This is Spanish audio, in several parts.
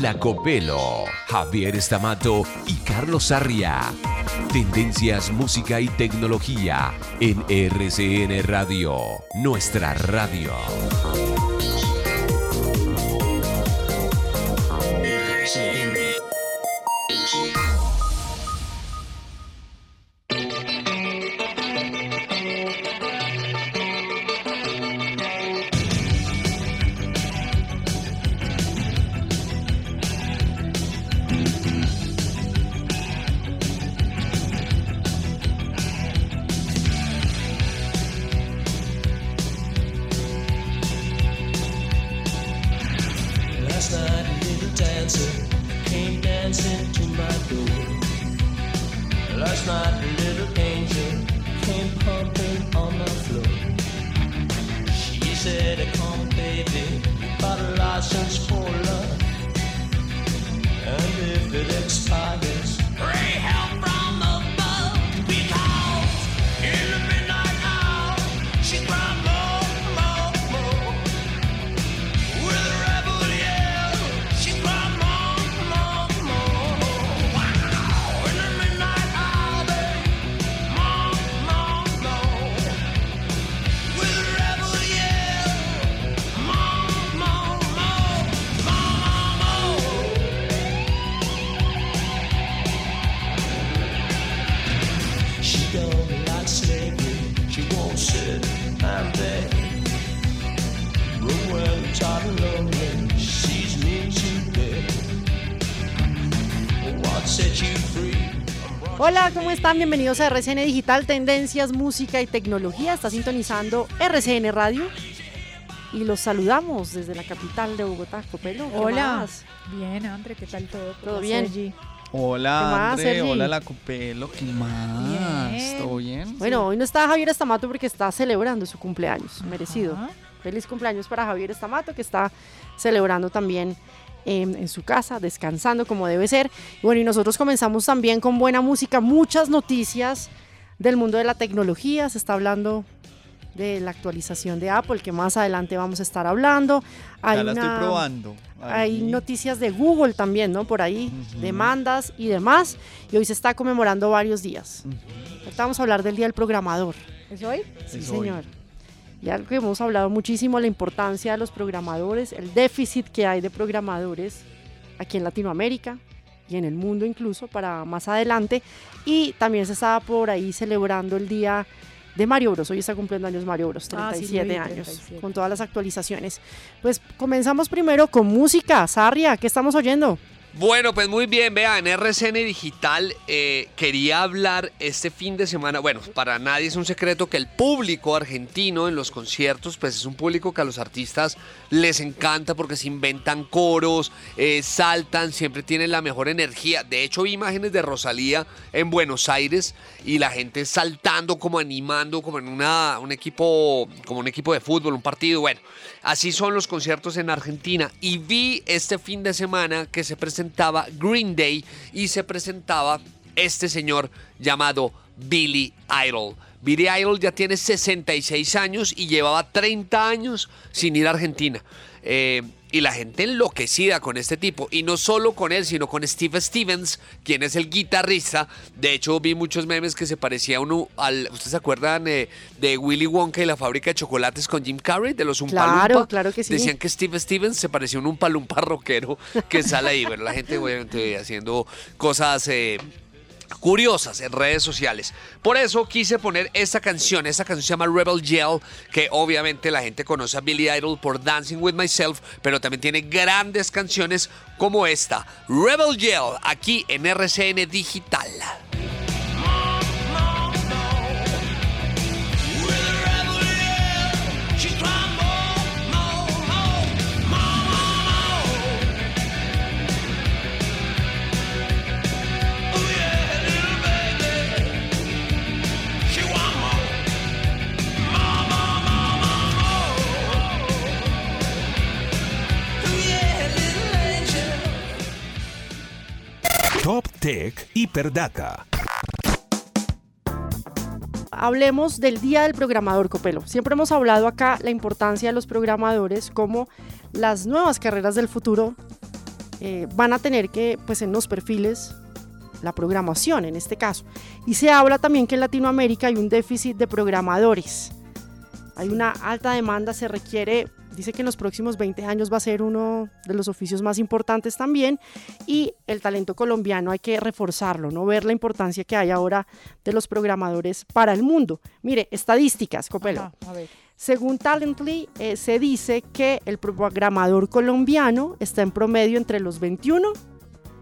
Lacopelo, Javier Estamato y Carlos Sarria. Tendencias, música y tecnología en RCN Radio, nuestra radio. Están? Bienvenidos a RCN Digital, Tendencias, Música y Tecnología. Está sintonizando RCN Radio y los saludamos desde la capital de Bogotá, Copelo. ¿qué Hola. más? Bien, Andre, ¿qué tal todo? ¿Todo ¿Cómo bien? Hola, más, André. Sergi? Hola, la Copelo. ¿Qué más? Bien. ¿Todo bien? Bueno, hoy no está Javier Estamato porque está celebrando su cumpleaños, merecido. Ajá. Feliz cumpleaños para Javier Estamato que está celebrando también em, en su casa, descansando como debe ser. Bueno, y nosotros comenzamos también con buena música, muchas noticias del mundo de la tecnología. Se está hablando de la actualización de Apple, que más adelante vamos a estar hablando. Hay ya la estoy una- probando. Hay Ahí. noticias de Google también, ¿no? Por ahí, Ujú. demandas y demás. Y hoy se está conmemorando varios días. Ujú. Ahorita vamos a hablar del Día del Programador. ¿Es hoy? Sí, Es hoy. Y algo que hemos hablado muchísimo, la importancia de los programadores, el déficit que hay de programadores aquí en Latinoamérica y en el mundo incluso para más adelante. Y también se estaba por ahí celebrando el día de Mario Bros. Hoy está cumpliendo años Mario Bros, Ah, sí, 37 lo vi, años, 37. con todas las actualizaciones. Pues comenzamos primero con música. Sarria, ¿qué estamos oyendo? Bueno, pues muy bien, vean, RCN Digital eh, quería hablar este fin de semana, bueno, para nadie es un secreto que el público argentino en los conciertos, pues es un público que a los artistas les encanta porque se inventan coros, eh, saltan, siempre tienen la mejor energía. De hecho, vi imágenes de Rosalía en Buenos Aires y la gente saltando, como animando, como en una, un equipo, como un equipo de fútbol, un partido, bueno. Así son los conciertos en Argentina. Y vi este fin de semana que se presentaba Green Day y se presentaba este señor llamado Billy Idol. Billy Idol ya tiene 66 años y llevaba 30 años sin ir a Argentina. eh, y la gente enloquecida con este tipo. Y no solo con él, sino con Steve Stevens, quien es el guitarrista. De hecho, vi muchos memes que se parecía uno al. ¿Ustedes se acuerdan eh, de Willy Wonka y la fábrica de chocolates con Jim Carrey, de los Umpalumpa? Claro, claro que sí. Decían que Steve Stevens se parecía a un Umpalumpa rockero que sale ahí. Bueno, la gente, obviamente, haciendo cosas. eh, curiosas en redes sociales. Por eso quise poner esta canción. Esta canción se llama Rebel Yell, que obviamente la gente conoce a Billy Idol por Dancing with Myself, pero también tiene grandes canciones como esta. Rebel Yell, aquí en RCN Digital. Top Tech Hiperdata. Hablemos del Día del Programador Copelo. Siempre hemos hablado acá la importancia de los programadores como las nuevas carreras del futuro eh, van a tener que, pues en los perfiles, la programación en este caso. Y se habla también que en Latinoamérica hay un déficit de programadores. Hay una alta demanda, se requiere, dice que en los próximos 20 años va a ser uno de los oficios más importantes también. Y el talento colombiano hay que reforzarlo, no ver la importancia que hay ahora de los programadores para el mundo. Mire, estadísticas, Copelo. Ajá, a ver. Según Talently, eh, se dice que el programador colombiano está en promedio entre los 21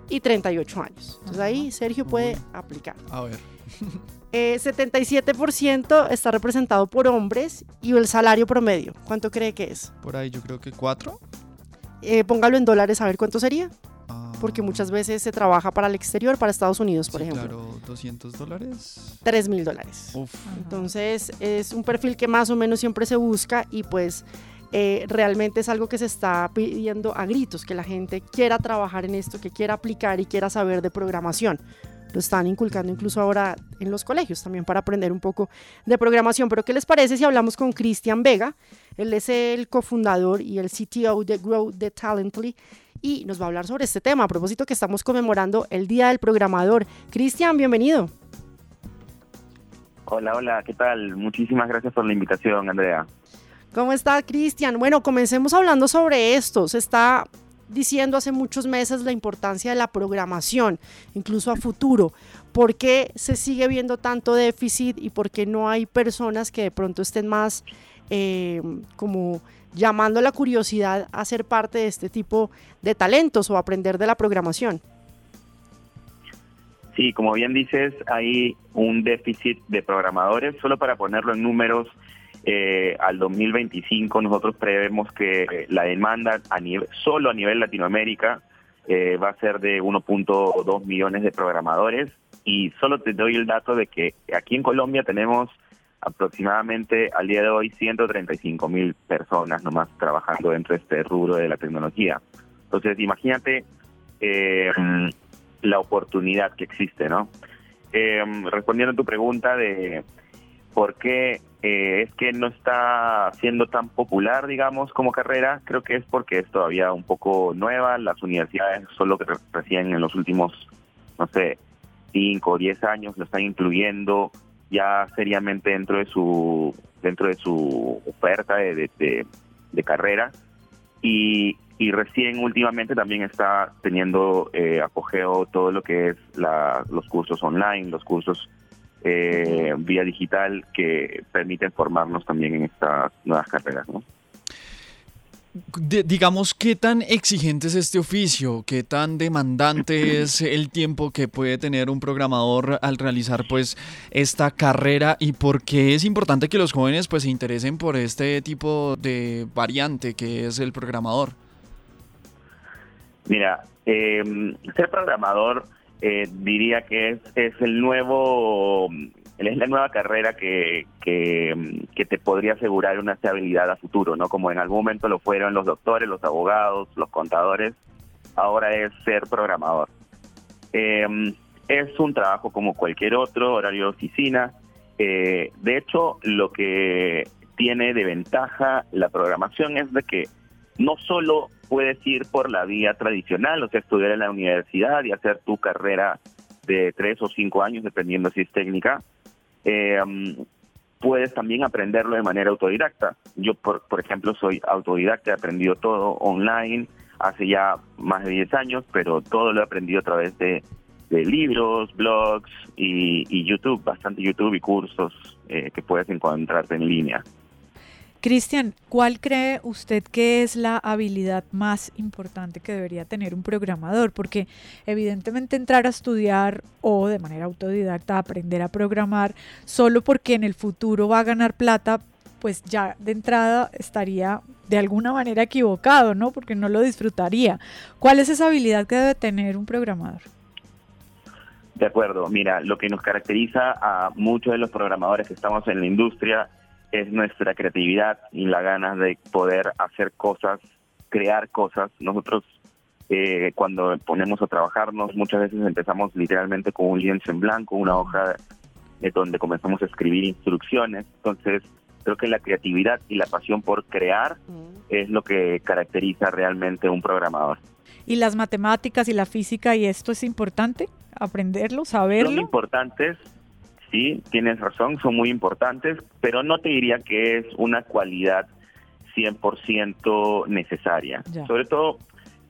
y 38 años. Entonces ahí Sergio puede aplicar. A ver. Eh, 77% está representado por hombres y el salario promedio, ¿cuánto cree que es? Por ahí yo creo que cuatro. Eh, póngalo en dólares a ver cuánto sería, Ah, porque muchas veces se trabaja para el exterior, para Estados Unidos, por sí, ejemplo. Claro, 200 dólares. 3 mil dólares. Entonces es un perfil que más o menos siempre se busca y pues eh, realmente es algo que se está pidiendo a gritos, que la gente quiera trabajar en esto, que quiera aplicar y quiera saber de programación. Lo están inculcando incluso ahora en los colegios también para aprender un poco de programación. Pero ¿qué les parece si hablamos con Cristian Vega? Él es el cofundador y el CTO de Grow the Talently y nos va a hablar sobre este tema. A propósito que estamos conmemorando el Día del Programador. Cristian, bienvenido. Hola, hola, ¿qué tal? Muchísimas gracias por la invitación, Andrea. ¿Cómo está, Cristian? Bueno, comencemos hablando sobre esto. Se está diciendo hace muchos meses la importancia de la programación, incluso a futuro. ¿Por qué se sigue viendo tanto déficit y por qué no hay personas que de pronto estén más eh, como llamando la curiosidad a ser parte de este tipo de talentos o aprender de la programación? Sí, como bien dices, hay un déficit de programadores. Solo para ponerlo en números, eh, al 2025 nosotros prevemos que la demanda a nivel, solo a nivel Latinoamérica eh, va a ser de 1.2 millones de programadores. Y solo te doy el dato de que aquí en Colombia tenemos aproximadamente al día de hoy 135 mil personas nomás trabajando dentro de este rubro de la tecnología. Entonces, imagínate eh, la oportunidad que existe, ¿no? Eh, respondiendo a tu pregunta de por qué eh, es que no está siendo tan popular, digamos, como carrera, creo que es porque es todavía un poco nueva. Las universidades solo que re- recién en los últimos, no sé, 5 o 10 años lo están incluyendo ya seriamente dentro de su dentro de su oferta de, de- de- de carrera y, y recién últimamente también está teniendo eh, todo lo que es la- los cursos online, los cursos eh, vía digital que permiten formarnos también en estas nuevas carreras, ¿no? De- digamos, ¿qué tan exigente es este oficio? ¿Qué tan demandante es el tiempo que puede tener un programador al realizar pues esta carrera? ¿Y por qué es importante que los jóvenes pues se interesen por este tipo de variante que es el programador? Mira, eh, ser programador eh, diría que es, es el nuevo, es la nueva carrera que, que, te podría asegurar una estabilidad a futuro, ¿no? Como en algún momento lo fueron los doctores, los abogados, los contadores, ahora es ser programador. Eh, es un trabajo como cualquier otro, horario de oficina. Eh, de hecho, lo que tiene de ventaja la programación es de que no solo puedes ir por la vía tradicional, o sea, estudiar en la universidad y hacer tu carrera de tres o cinco años, dependiendo si es técnica, eh, um, puedes también aprenderlo de manera autodidacta. Yo, por, por ejemplo, soy autodidacta, he aprendido todo online hace ya más de 10 años, pero todo lo he aprendido a través de, libros, blogs y, y YouTube, bastante YouTube y cursos eh, que puedes encontrarte en línea. Cristian, ¿cuál cree usted que es la habilidad más importante que debería tener un programador? Porque evidentemente entrar a estudiar o de manera autodidacta aprender a programar solo porque en el futuro va a ganar plata, pues ya de entrada estaría de alguna manera equivocado, ¿no? Porque no lo disfrutaría. ¿Cuál es esa habilidad que debe tener un programador? De acuerdo, mira, lo que nos caracteriza a muchos de los programadores que estamos en la industria es nuestra creatividad y la ganas de poder hacer cosas, crear cosas. Nosotros eh, cuando ponemos a trabajarnos muchas veces empezamos literalmente con un lienzo en blanco, una hoja de donde comenzamos a escribir instrucciones. Entonces creo que la creatividad y la pasión por crear es lo que caracteriza realmente a un programador. ¿Y las matemáticas y la física y esto es importante? ¿Aprenderlo, Son saberlo? importantes, sí, tienes razón, son muy importantes, pero no te diría que es una cualidad 100% necesaria. Ya. Sobre todo,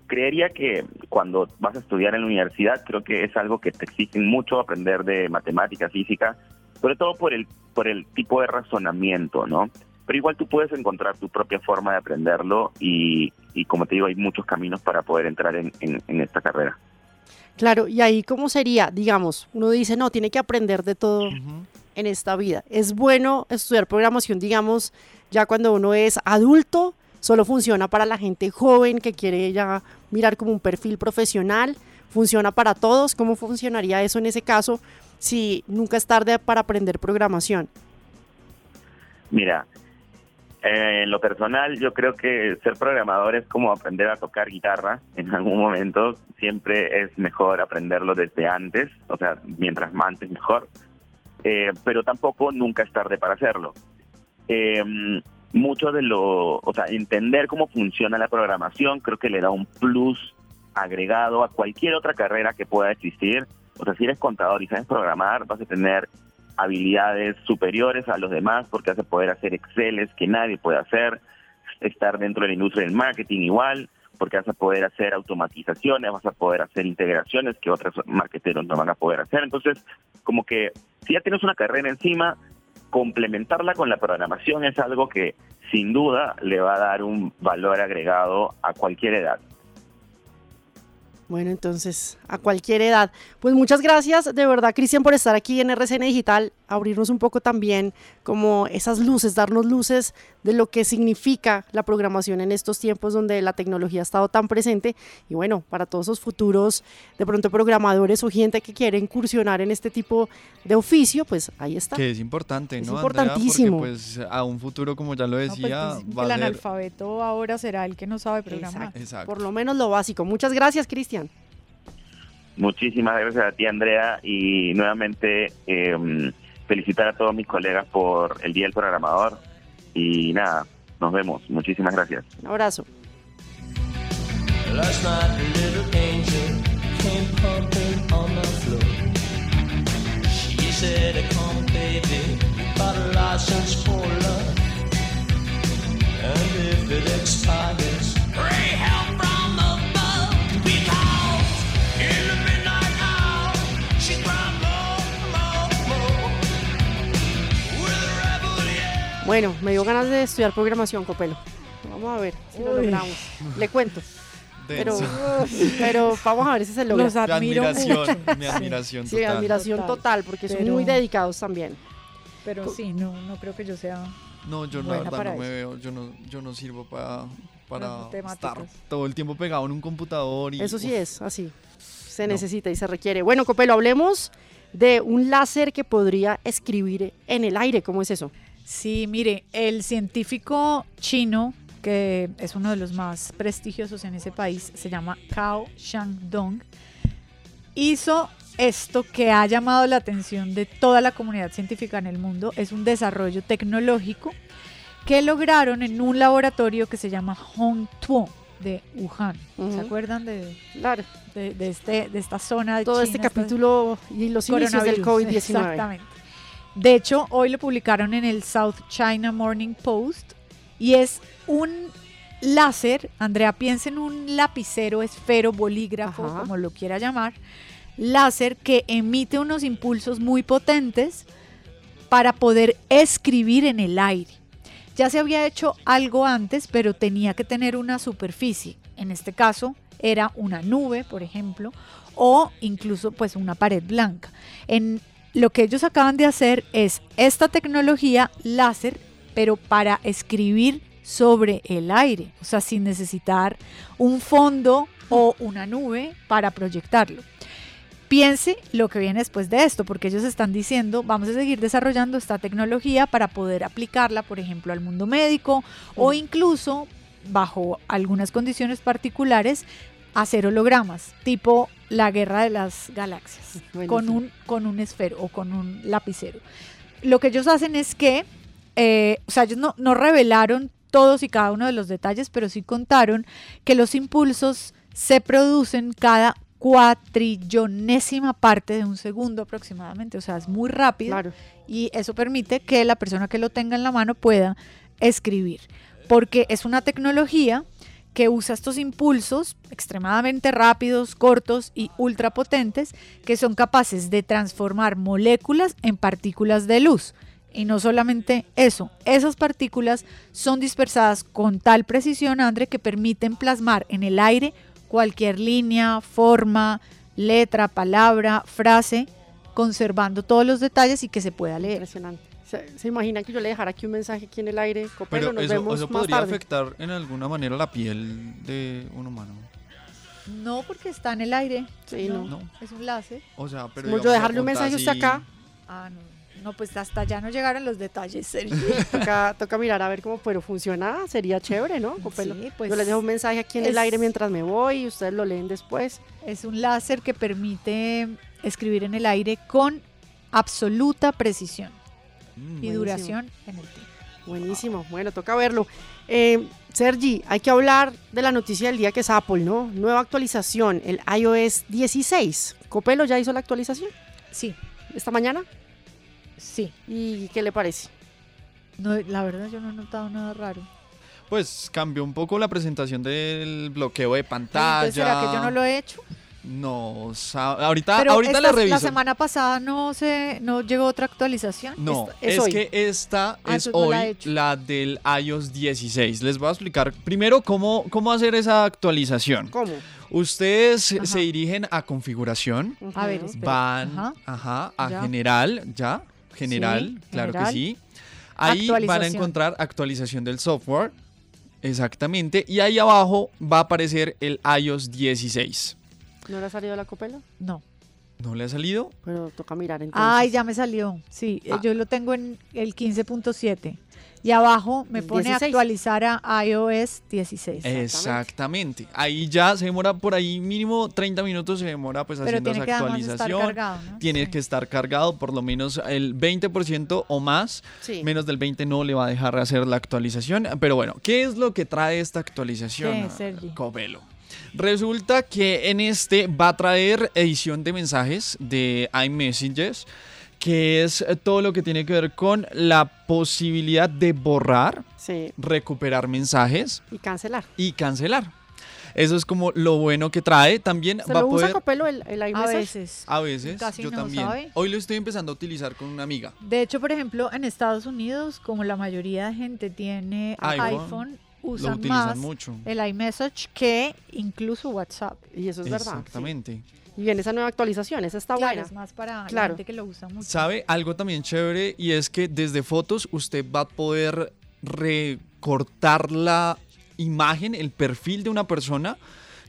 creería que cuando vas a estudiar en la universidad, creo que es algo que te exigen mucho aprender de matemática, física, sobre todo por el, por el tipo de razonamiento, ¿no? Pero igual tú puedes encontrar tu propia forma de aprenderlo y, y como te digo, hay muchos caminos para poder entrar en, en- en esta carrera. Claro, y ahí cómo sería, digamos, uno dice, no, tiene que aprender de todo en esta vida. Es bueno estudiar programación, digamos, ya cuando uno es adulto, solo funciona para la gente joven que quiere ya mirar como un perfil profesional, funciona para todos. ¿Cómo funcionaría eso en ese caso si nunca es tarde para aprender programación? Mira, eh, en lo personal, yo creo que ser programador es como aprender a tocar guitarra en algún momento. Siempre es mejor aprenderlo desde antes, o sea, mientras más antes mejor. Eh, pero tampoco nunca es tarde para hacerlo. Eh, mucho de lo, o sea, entender cómo funciona la programación creo que le da un plus agregado a cualquier otra carrera que pueda existir. O sea, si eres contador y sabes programar, vas a tener habilidades superiores a los demás porque a poder hacer Exceles que nadie puede hacer, estar dentro de la industria del marketing igual, porque vas a poder hacer automatizaciones, vas a poder hacer integraciones que otros marketeros no van a poder hacer. Entonces, como que si ya tienes una carrera encima, complementarla con la programación es algo que sin duda le va a dar un valor agregado a cualquier edad. Bueno, entonces, a cualquier edad. Pues muchas gracias de verdad, Cristian, por estar aquí en RCN Digital, abrirnos un poco también como esas luces, darnos luces de lo que significa la programación en estos tiempos donde la tecnología ha estado tan presente. Y bueno, para todos esos futuros, de pronto programadores o gente que quiere incursionar en este tipo de oficio, pues ahí está. Que es importante, Es ¿no? importantísimo. Andrea? Porque pues a un futuro, como ya lo No, pues, decía, pues, va el a ser... analfabeto ahora será el que no sabe programar. Exacto. Exacto. Por lo menos lo básico. Muchas gracias, Cristian. Muchísimas gracias a ti, Andrea, y nuevamente eh, felicitar a todos mis colegas por el Día del Programador. Y nada, nos vemos. Muchísimas gracias. Un abrazo. Last night a little angel came pumping on the floor. She said, Come, baby, you got a license for love. And if it expires, pray help from above. Bueno, me dio ganas de estudiar programación, Copelo. Vamos a ver si lo logramos. Le cuento. Pero, pero vamos a ver si se logra. Los Mi admiro admiración, mi admiración Sí, total. admiración Total. total, porque son muy dedicados también. Pero sí, no, no creo que yo sea. No, yo la verdad no me veo, yo no, yo no sirvo para, para estar todo el tiempo pegado en un computador. Y, Eso sí uf, es, así. Se No. necesita y se requiere. Bueno, Copelo, hablemos de un láser que podría escribir en el aire. ¿Cómo es eso? Sí, mire, el científico chino, que es uno de los más prestigiosos en ese país, se llama Cao Shandong, hizo esto que ha llamado la atención de toda la comunidad científica en el mundo. Es un desarrollo tecnológico que lograron en un laboratorio que se llama Hongtuo de Wuhan. ¿Se acuerdan de, Claro, de, de este, de esta zona de todo este China, capítulo y los inicios del coronavirus, COVID-19. Exactamente. De hecho, hoy lo publicaron en el South China Morning Post y es un láser, Andrea, piensa en un lapicero, esfero, bolígrafo, Ajá. como lo quiera llamar, láser que emite unos impulsos muy potentes para poder escribir en el aire. Ya se había hecho algo antes, pero tenía que tener una superficie. En este caso era una nube, por ejemplo, o incluso pues una pared blanca. En lo que ellos acaban de hacer es esta tecnología láser, pero para escribir sobre el aire, o sea, sin necesitar un fondo o una nube para proyectarlo. Piense lo que viene después de esto, porque ellos están diciendo, vamos a seguir desarrollando esta tecnología para poder aplicarla, por ejemplo, al mundo médico o incluso, bajo algunas condiciones particulares, hacer hologramas, tipo la guerra de las galaxias, con un, con un esfero o con un lapicero. Lo que ellos hacen es que, eh, o sea, ellos no, no revelaron todos y cada uno de los detalles, pero sí contaron que los impulsos se producen cada cuatrillonésima parte de un segundo aproximadamente, o sea, es muy rápido Claro. y eso permite que la persona que lo tenga en la mano pueda escribir, porque es una tecnología que usa estos impulsos extremadamente rápidos, cortos y ultrapotentes que son capaces de transformar moléculas en partículas de luz. Y no solamente eso, esas partículas son dispersadas con tal precisión, André, que permiten plasmar en el aire cualquier línea, forma, letra, palabra, frase, conservando todos los detalles y que se pueda leer. Impresionante. ¿Se, se imagina que yo le dejara aquí un mensaje aquí en el aire? Copelo, Pero nos eso, vemos eso más podría tarde. afectar en alguna manera la piel de un humano. No, porque está en el aire. Sí, no. No. Es un láser. O sea, pero Como yo dejarle un mensaje a usted acá, Ah, no. No, pues hasta ya no llegaron los detalles, Sergio. toca, toca mirar a ver cómo, pero funciona, sería chévere, ¿no? Copelo. Sí, pues yo les dejo un mensaje aquí en el aire mientras me voy y ustedes lo leen después. Es un láser que permite escribir en el aire con absoluta precisión Mm, y Buenísimo. duración en el tiempo. Buenísimo, bueno, toca verlo. Eh, Sergi, hay que hablar de la noticia del día que es Apple, ¿no? Nueva actualización, el iOS 16. ¿Copelo ya hizo la actualización Sí, esta mañana? sí. ¿Y qué le parece? No, la verdad yo no he notado nada raro. Pues cambió un poco la presentación del bloqueo de pantalla. Entonces, ¿será que yo no lo he hecho? No, ahorita, Pero ahorita esta- le reviso. la semana pasada no se no llegó otra actualización. No, Esta- es que esta Ah, es no la hoy la del iOS 16. Les voy a explicar primero cómo, cómo hacer esa actualización. ¿Cómo? Ustedes se- Ajá. se dirigen a configuración, A ver, van Ajá. ajá, a Ya. general, ya, general, Sí, claro general. que sí. Ahí van a encontrar actualización del software, exactamente, y ahí abajo va a aparecer el iOS 16. ¿No le ha salido la Copelo? No. ¿No le ha salido? Pero toca mirar entonces. Ay, ya me salió. Sí, eh, Ah. yo lo tengo en el 15.7. Y abajo me pone 16. actualizar a iOS 16. Exactamente. Ahí ya se demora por ahí mínimo 30 minutos, se demora pues Pero haciendo esa estar actualización. cargado, ¿no? Tiene Sí. que estar cargado por lo menos el 20% o más. Sí. Menos del 20 no le va a dejar hacer la actualización. Pero bueno, ¿qué es lo que trae esta actualización? Covelo. Resulta que en este va a traer edición de mensajes de iMessages, que es todo lo que tiene que ver con la posibilidad de borrar, Sí. recuperar mensajes Y cancelar. y cancelar. Eso es como lo bueno que trae. También ¿Se va a lo usa poder... Copelo el, el A iMessage? veces. A veces, Casi yo no, también. ¿sabe? Hoy lo estoy empezando a utilizar con una amiga. De hecho, por ejemplo, en Estados Unidos, como la mayoría de gente tiene iPhone, usan utilizan más mucho. el iMessage que incluso WhatsApp. Y eso es verdad. sí. Exactamente. Y viene esa nueva actualización, esa está Claro, buena. es más para la Claro. gente que lo usa mucho. ¿Sabe algo también chévere? Y es que desde fotos usted va a poder recortar la imagen, el perfil de una persona,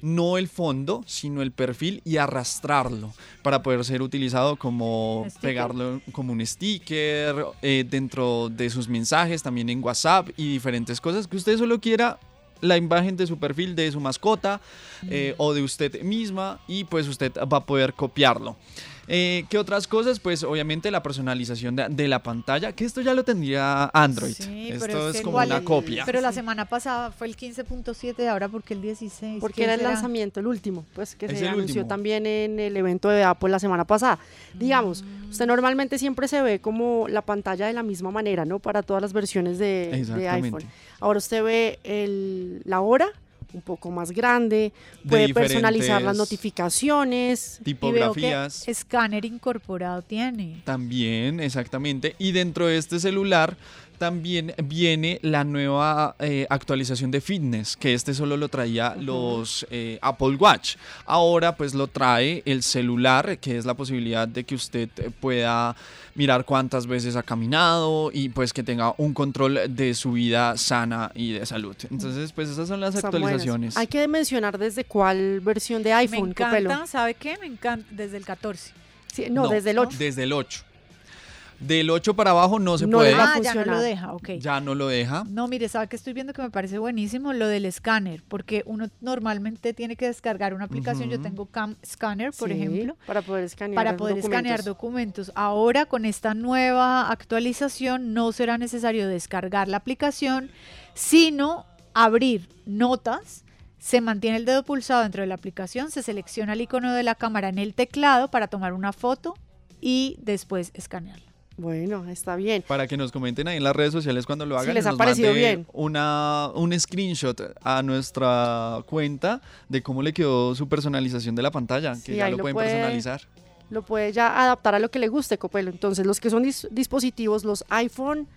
no el fondo, sino el perfil y arrastrarlo para poder ser utilizado como pegarlo como un sticker eh, dentro de sus mensajes, también en WhatsApp y diferentes cosas. Que usted solo quiera la imagen de su perfil de su mascota eh, o de usted misma y pues usted va a poder copiarlo. Eh, ¿Qué otras cosas? Pues obviamente la personalización de, de la pantalla, que esto ya lo tendría Android. Sí, esto pero es, que como igual una el- copia. Pero la semana pasada fue el 15.7, ahora porque el 16. Porque ¿Quién era el será? lanzamiento, el último, pues que Es se anunció último. también en el evento de Apple la semana pasada. Digamos, usted normalmente siempre se ve como la pantalla de la misma manera, ¿no? Para todas las versiones de, de Exactamente. iPhone. Ahora usted ve el- la hora un poco más grande, De puede personalizar las notificaciones. Tipografías. escáner incorporado tiene. También, exactamente. Y dentro de este celular también viene la nueva eh, actualización de fitness, que este solo lo traía los eh, Apple Watch. Ahora pues lo trae el celular, que es la posibilidad de que usted pueda mirar cuántas veces ha caminado y pues que tenga un control de su vida sana y de salud. Entonces pues esas son las Están buenas. actualizaciones. Hay que mencionar desde cuál versión de Me iPhone, encanta, Copelo. ¿sabe qué? Me encanta desde el 14. Sí, no, desde el 8. Desde el 8. Del 8 para abajo no se No puede. Ah, ya no lo deja, ok. Ya no lo deja. No, mire, ¿sabe que estoy viendo que me parece buenísimo? Lo del escáner, porque uno normalmente tiene que descargar una aplicación. Yo tengo Cam Scanner, por Sí, ejemplo, para poder escanear para poder escanear documentos. documentos. Ahora, con esta nueva actualización, no será necesario descargar la aplicación, sino abrir notas. Se mantiene el dedo pulsado dentro de la aplicación, se selecciona el icono de la cámara en el teclado para tomar una foto y después escanearla. Bueno, está bien. Para que nos comenten ahí en las redes sociales cuando lo Si hagan. les ha nos parecido bien. Una, un screenshot a nuestra cuenta de cómo le quedó su personalización de la pantalla, Sí, que ya lo, pueden puede- personalizar. Lo puede ya adaptar a lo que le guste, Copelo. Entonces, los que son dis- dispositivos, los iPhone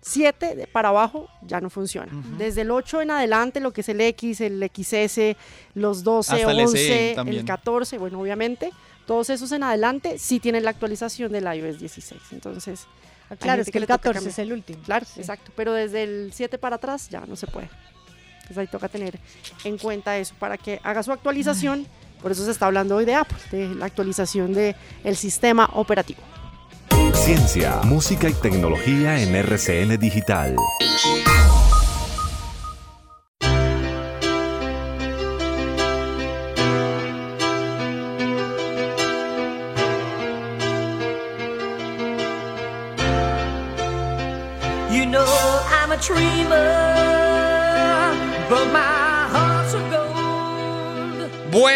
7 de- para abajo, ya no funcionan. Desde el 8 en adelante, lo que es el X, el XS, los 12, Hasta el SE 11, el también. 14, bueno, obviamente, todos esos en adelante sí tienen la actualización del iOS 16. Entonces, Claro, es que el le toca 14 cambiar. es el último. Claro, Sí. exacto. Pero desde el 7 para atrás ya no se puede. Entonces ahí toca tener en cuenta eso para que haga su actualización. Por eso se está hablando hoy de Apple, de la actualización del el sistema operativo. Ciencia, música y tecnología en RCN Digital.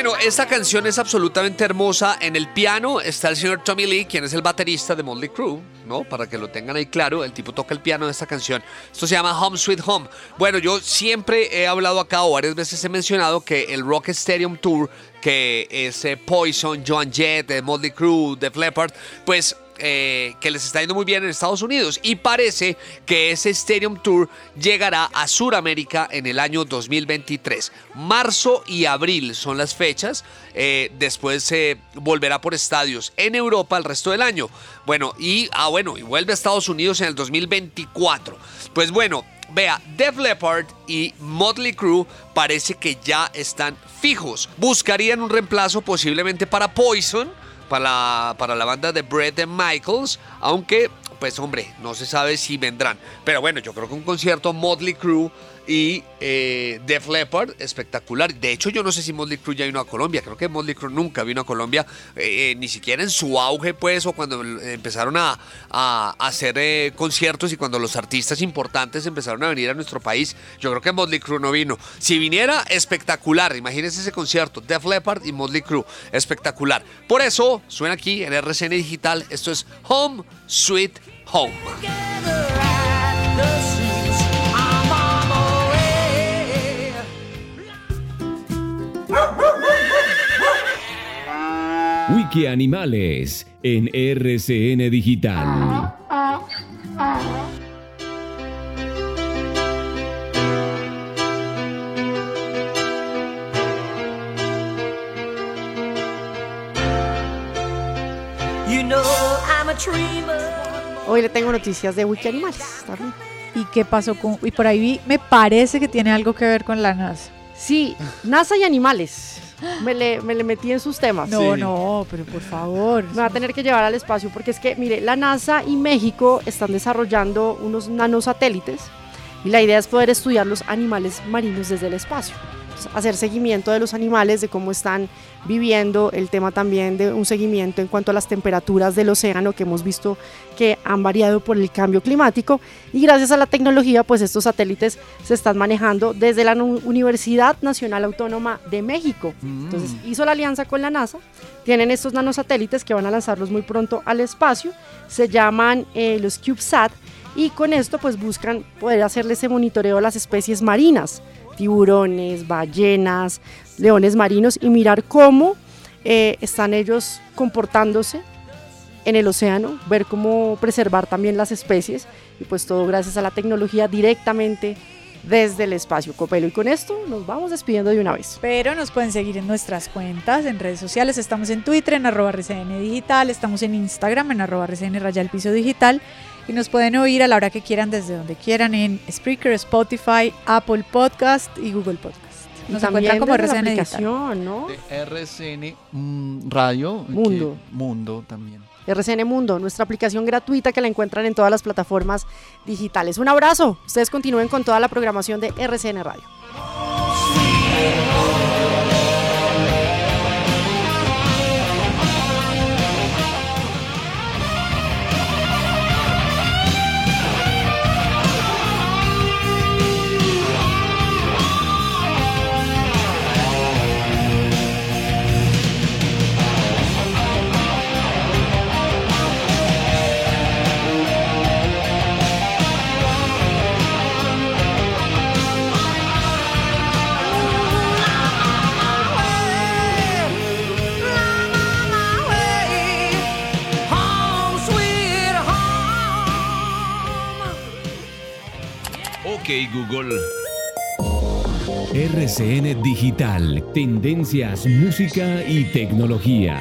Bueno, esta canción es absolutamente hermosa. En el piano está el señor Tommy Lee, quien es el baterista de Motley Crue, ¿no? Para que lo tengan ahí claro, el tipo toca el piano de esta canción. Esto se llama Home Sweet Home. Bueno, yo siempre he hablado acá o varias veces he mencionado que el Rock Stadium Tour, que es Poison, Joan Jett, eh, Motley Crue, Def Leppard, pues eh, que les está yendo muy bien en Estados Unidos y parece que ese Stadium Tour llegará a Sudamérica en el año 2023. Marzo y abril son las fechas. eh, después se volverá por estadios en Europa el resto del año. Bueno, y ah, bueno, y vuelve a Estados Unidos en el 2024. Pues bueno, Vea, Def Leppard y Motley Crue parece que ya están fijos. Buscarían un reemplazo posiblemente para Poison, para la, para la banda de Brett and Michaels, aunque, pues hombre, no se sabe si vendrán. Pero bueno, yo creo que un concierto Motley Crue y eh, Def Leppard espectacular. De hecho, yo no sé si Motley Crue ya vino a Colombia. Creo que Motley Crue nunca vino a Colombia, eh, eh, ni siquiera en su auge, pues, o cuando eh, empezaron a, a hacer conciertos y cuando los artistas importantes empezaron a venir a nuestro país. Yo creo que Motley Crue no vino. Si viniera, espectacular. Imagínense ese concierto, Def Leppard y Motley Crue, espectacular. Por eso suena aquí en RCN Digital. Esto es Home Sweet Home. Wiki Animales en RCN Digital. You know I'm a dreamer. Hoy le tengo noticias de Wiki Animales. ¿Y qué pasó con.? Y por ahí vi, me parece que tiene algo que ver con la NASA. Sí, NASA y animales. Me le, me le metí en sus temas. No, Sí. no, pero por favor. Me va a tener que llevar al espacio porque es que, mire, la NASA y México están desarrollando unos nanosatélites y la idea es poder estudiar los animales marinos desde el espacio. Hacer seguimiento de los animales, de cómo están viviendo, el tema también de un seguimiento en cuanto a las temperaturas del océano que hemos visto que han variado por el cambio climático. Y gracias a la tecnología pues estos satélites se están manejando desde la Universidad Nacional Autónoma de México. Entonces hizo la alianza con la NASA, tienen estos nanosatélites que van a lanzarlos muy pronto al espacio, se llaman eh, los CubeSat y con esto pues buscan poder hacerle ese monitoreo a las especies marinas, tiburones, ballenas, leones marinos y mirar cómo eh, están ellos comportándose en el océano, ver cómo preservar también las especies y pues todo gracias a la tecnología directamente desde el espacio Copelo. Y con esto nos vamos despidiendo de una vez. Pero nos pueden seguir en nuestras cuentas, en redes sociales. Estamos en Twitter, en arroba RCN Digital. Estamos en Instagram, en arroba RCN Raya Piso Digital. Y nos pueden oír a la hora que quieran, desde donde quieran, en Spreaker, Spotify, Apple Podcast y Google Podcast. Nos encuentran como la RCN Digital. aplicación, ¿no? De RCN mm, Radio. que- Mundo. Mundo también. RCN Mundo, nuestra aplicación gratuita que la encuentran en todas las plataformas digitales. Un abrazo. Ustedes continúen con toda la programación de RCN Radio. Tendencias, música y tecnología.